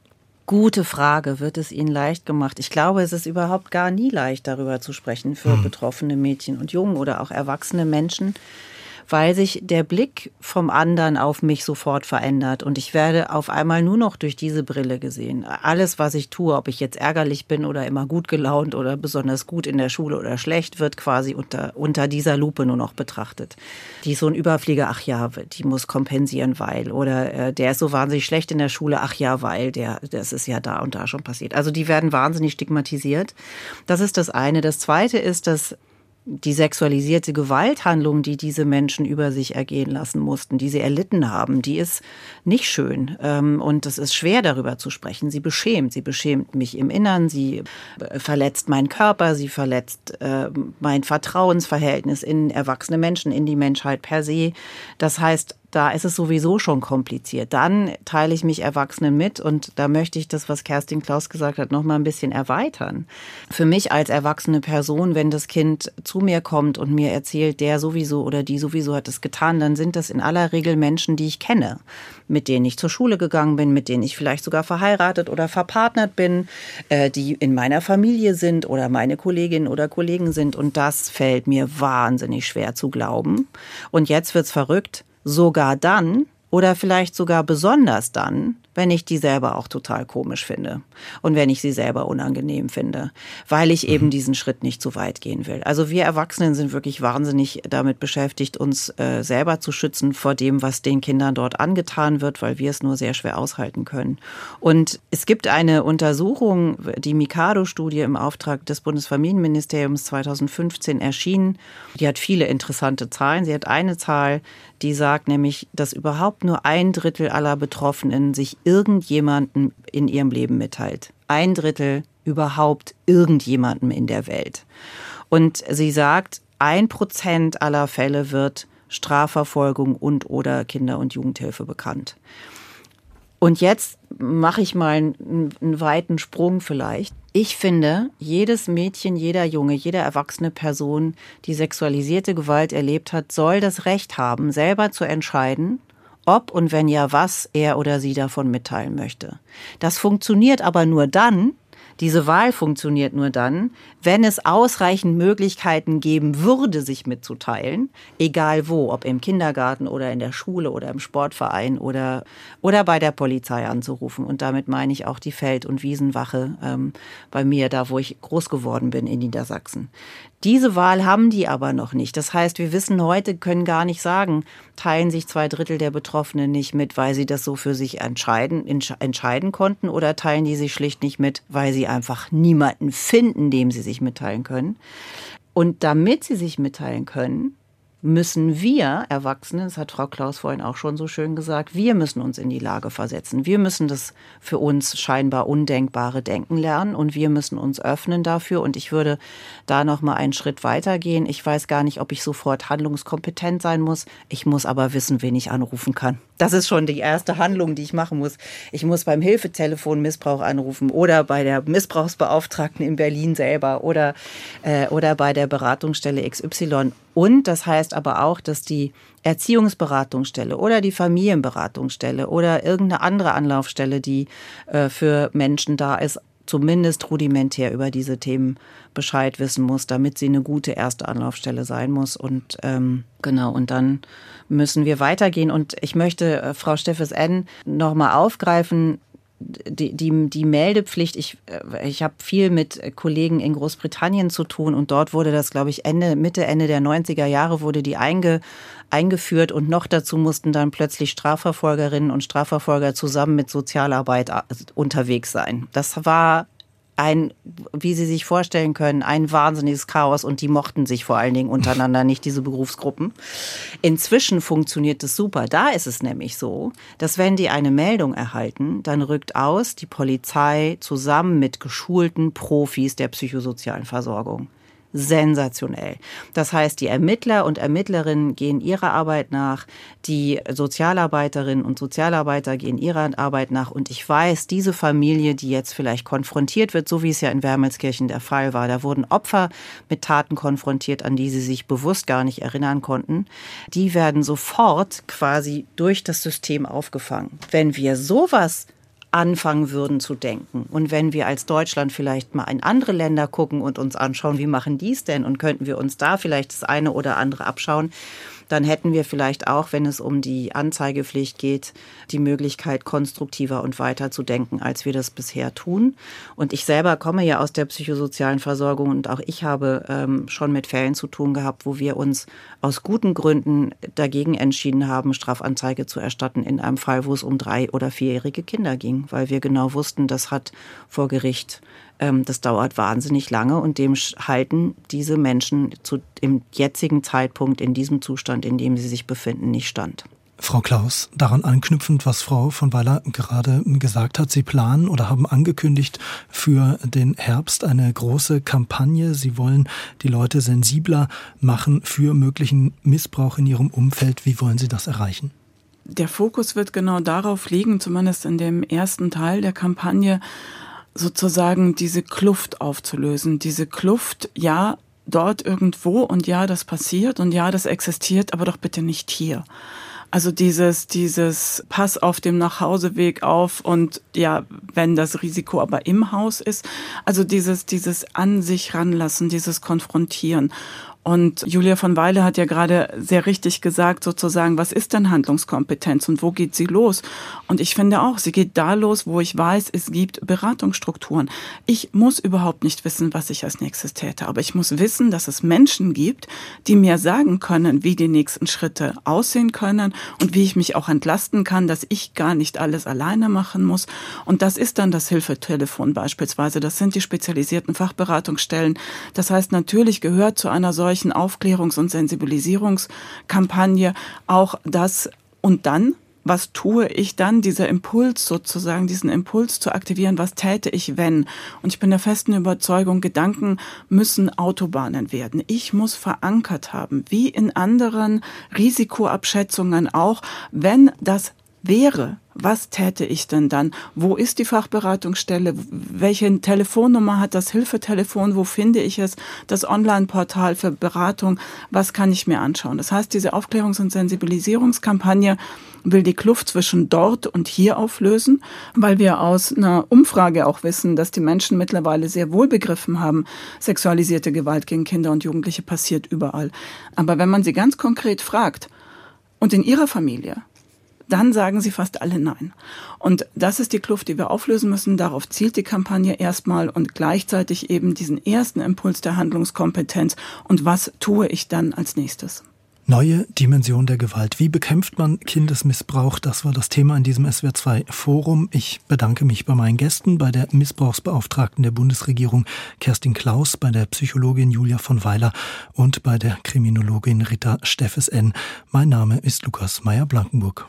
Gute Frage. Wird es Ihnen leicht gemacht? Ich glaube, es ist überhaupt gar nie leicht, darüber zu sprechen für hm. betroffene Mädchen und Jungen oder auch erwachsene Menschen weil sich der Blick vom anderen auf mich sofort verändert und ich werde auf einmal nur noch durch diese Brille gesehen. Alles, was ich tue, ob ich jetzt ärgerlich bin oder immer gut gelaunt oder besonders gut in der Schule oder schlecht, wird quasi unter, unter dieser Lupe nur noch betrachtet. Die ist so ein Überflieger, ach ja, die muss kompensieren, weil oder äh, der ist so wahnsinnig schlecht in der Schule, ach ja, weil der, das ist ja da und da schon passiert. Also die werden wahnsinnig stigmatisiert. Das ist das eine. Das zweite ist, dass die sexualisierte Gewalthandlung, die diese Menschen über sich ergehen lassen mussten, die sie erlitten haben, die ist nicht schön. Ähm, und es ist schwer darüber zu sprechen. Sie beschämt. Sie beschämt mich im Innern. Sie äh, verletzt meinen Körper. Sie verletzt äh, mein Vertrauensverhältnis in erwachsene Menschen, in die Menschheit per se. Das heißt, da ist es sowieso schon kompliziert. Dann teile ich mich Erwachsenen mit und da möchte ich das, was Kerstin Klaus gesagt hat, noch mal ein bisschen erweitern. Für mich als erwachsene Person, wenn das Kind zu mir kommt und mir erzählt, der sowieso oder die sowieso hat es getan, dann sind das in aller Regel Menschen, die ich kenne, mit denen ich zur Schule gegangen bin, mit denen ich vielleicht sogar verheiratet oder verpartnert bin, äh, die in meiner Familie sind oder meine Kolleginnen oder Kollegen sind und das fällt mir wahnsinnig schwer zu glauben. Und jetzt wird's verrückt sogar dann oder vielleicht sogar besonders dann, wenn ich die selber auch total komisch finde und wenn ich sie selber unangenehm finde, weil ich eben mhm. diesen Schritt nicht zu weit gehen will. Also wir Erwachsenen sind wirklich wahnsinnig damit beschäftigt, uns äh, selber zu schützen vor dem, was den Kindern dort angetan wird, weil wir es nur sehr schwer aushalten können. Und es gibt eine Untersuchung, die Mikado-Studie im Auftrag des Bundesfamilienministeriums 2015 erschienen. Die hat viele interessante Zahlen. Sie hat eine Zahl, die sagt nämlich, dass überhaupt nur ein Drittel aller Betroffenen sich irgendjemanden in ihrem Leben mitteilt. Ein Drittel überhaupt irgendjemandem in der Welt. Und sie sagt, ein Prozent aller Fälle wird Strafverfolgung und oder Kinder- und Jugendhilfe bekannt. Und jetzt mache ich mal einen, einen, weiten Sprung vielleicht. Ich finde, jedes Mädchen, jeder Junge, jede erwachsene Person, die sexualisierte Gewalt erlebt hat, soll das Recht haben, selber zu entscheiden, ob und wenn ja, was er oder sie davon mitteilen möchte. Das funktioniert aber nur dann, Diese Wahl funktioniert nur dann, wenn es ausreichend Möglichkeiten geben würde, sich mitzuteilen, egal wo, ob im Kindergarten oder in der Schule oder im Sportverein oder, oder bei der Polizei anzurufen. Und damit meine ich auch die Feld- und Wiesenwache ähm, bei mir, da wo ich groß geworden bin in Niedersachsen. Diese Wahl haben die aber noch nicht. Das heißt, wir wissen heute, können gar nicht sagen, teilen sich zwei Drittel der Betroffenen nicht mit, weil sie das so für sich entscheiden, entscheiden konnten oder teilen die sich schlicht nicht mit, weil sie einfach niemanden finden, dem sie sich mitteilen können. Und damit sie sich mitteilen können, müssen wir Erwachsene, das hat Frau Klaus vorhin auch schon so schön gesagt, wir müssen uns in die Lage versetzen. Wir müssen das für uns scheinbar Undenkbare denken lernen und wir müssen uns öffnen dafür. Und ich würde da noch mal einen Schritt weiter gehen. Ich weiß gar nicht, ob ich sofort handlungskompetent sein muss. Ich muss aber wissen, wen ich anrufen kann. Das ist schon die erste Handlung, die ich machen muss. Ich muss beim Hilfetelefon Missbrauch anrufen oder bei der Missbrauchsbeauftragten in Berlin selber oder, äh, oder bei der Beratungsstelle XY. Und das heißt aber auch, dass die Erziehungsberatungsstelle oder die Familienberatungsstelle oder irgendeine andere Anlaufstelle, die äh, für Menschen da ist, zumindest rudimentär über diese Themen Bescheid wissen muss, damit sie eine gute erste Anlaufstelle sein muss. Und ähm, genau, und dann müssen wir weitergehen. Und ich möchte äh, Frau Steffes N. nochmal aufgreifen. Die, die, die Meldepflicht, ich, äh, ich habe viel mit Kollegen in Großbritannien zu tun und dort wurde das, glaube ich, Ende, Mitte, Ende der 90er Jahre wurde die einge, eingeführt und noch dazu mussten dann plötzlich Strafverfolgerinnen und Strafverfolger zusammen mit Sozialarbeit äh, unterwegs sein. Das war ein, wie Sie sich vorstellen können, ein wahnsinniges Chaos und die mochten sich vor allen Dingen untereinander nicht, diese Berufsgruppen. Inzwischen funktioniert es super. Da ist es nämlich so, dass wenn die eine Meldung erhalten, dann rückt aus die Polizei zusammen mit geschulten Profis der psychosozialen Versorgung sensationell. Das heißt, die Ermittler und Ermittlerinnen gehen ihrer Arbeit nach, die Sozialarbeiterinnen und Sozialarbeiter gehen ihrer Arbeit nach. Und ich weiß, diese Familie, die jetzt vielleicht konfrontiert wird, so wie es ja in Wermelskirchen der Fall war, da wurden Opfer mit Taten konfrontiert, an die sie sich bewusst gar nicht erinnern konnten, die werden sofort quasi durch das System aufgefangen. Wenn wir sowas anfangen würden zu denken. Und wenn wir als Deutschland vielleicht mal in andere Länder gucken und uns anschauen, wie machen die es denn und könnten wir uns da vielleicht das eine oder andere abschauen, dann hätten wir vielleicht auch, wenn es um die Anzeigepflicht geht, die Möglichkeit, konstruktiver und weiter zu denken, als wir das bisher tun. Und ich selber komme ja aus der psychosozialen Versorgung und auch ich habe ähm, schon mit Fällen zu tun gehabt, wo wir uns aus guten Gründen dagegen entschieden haben, Strafanzeige zu erstatten in einem Fall, wo es um drei- oder vierjährige Kinder ging, weil wir genau wussten, das hat vor Gericht das dauert wahnsinnig lange und dem halten diese Menschen zu, im jetzigen Zeitpunkt in diesem Zustand, in dem sie sich befinden, nicht stand. Frau Klaus, daran anknüpfend, was Frau von Weiler gerade gesagt hat, Sie planen oder haben angekündigt für den Herbst eine große Kampagne. Sie wollen die Leute sensibler machen für möglichen Missbrauch in ihrem Umfeld. Wie wollen Sie das erreichen? Der Fokus wird genau darauf liegen, zumindest in dem ersten Teil der Kampagne, sozusagen diese Kluft aufzulösen. Diese Kluft, ja, dort irgendwo und ja, das passiert und ja, das existiert, aber doch bitte nicht hier. Also dieses, dieses Pass auf dem Nachhauseweg auf und ja, wenn das Risiko aber im Haus ist, also dieses, dieses an sich ranlassen, dieses Konfrontieren. Und Julia von Weile hat ja gerade sehr richtig gesagt, sozusagen, was ist denn Handlungskompetenz und wo geht sie los? Und ich finde auch, sie geht da los, wo ich weiß, es gibt Beratungsstrukturen. Ich muss überhaupt nicht wissen, was ich als nächstes täte, aber ich muss wissen, dass es Menschen gibt, die mir sagen können, wie die nächsten Schritte aussehen können und wie ich mich auch entlasten kann, dass ich gar nicht alles alleine machen muss. Und das ist dann das Hilfetelefon beispielsweise. Das sind die spezialisierten Fachberatungsstellen. Das heißt, natürlich gehört zu einer solchen solchen Aufklärungs- und Sensibilisierungskampagne auch das und dann was tue ich dann, dieser Impuls sozusagen, diesen Impuls zu aktivieren, was täte ich, wenn? Und ich bin der festen Überzeugung, Gedanken müssen Autobahnen werden. Ich muss verankert haben, wie in anderen Risikoabschätzungen auch, wenn das wäre, was täte ich denn dann? Wo ist die Fachberatungsstelle? Welche Telefonnummer hat das Hilfetelefon? Wo finde ich es? Das Online-Portal für Beratung? Was kann ich mir anschauen? Das heißt, diese Aufklärungs- und Sensibilisierungskampagne will die Kluft zwischen dort und hier auflösen, weil wir aus einer Umfrage auch wissen, dass die Menschen mittlerweile sehr wohl begriffen haben, sexualisierte Gewalt gegen Kinder und Jugendliche passiert überall. Aber wenn man sie ganz konkret fragt, und in ihrer Familie, dann sagen sie fast alle Nein. Und das ist die Kluft, die wir auflösen müssen. Darauf zielt die Kampagne erstmal und gleichzeitig eben diesen ersten Impuls der Handlungskompetenz. Und was tue ich dann als nächstes? Neue Dimension der Gewalt. Wie bekämpft man Kindesmissbrauch? Das war das Thema in diesem SWR2 Forum. Ich bedanke mich bei meinen Gästen, bei der Missbrauchsbeauftragten der Bundesregierung Kerstin Klaus, bei der Psychologin Julia von Weiler und bei der Kriminologin Rita Steffes N. Mein Name ist Lukas Meyer-Blankenburg.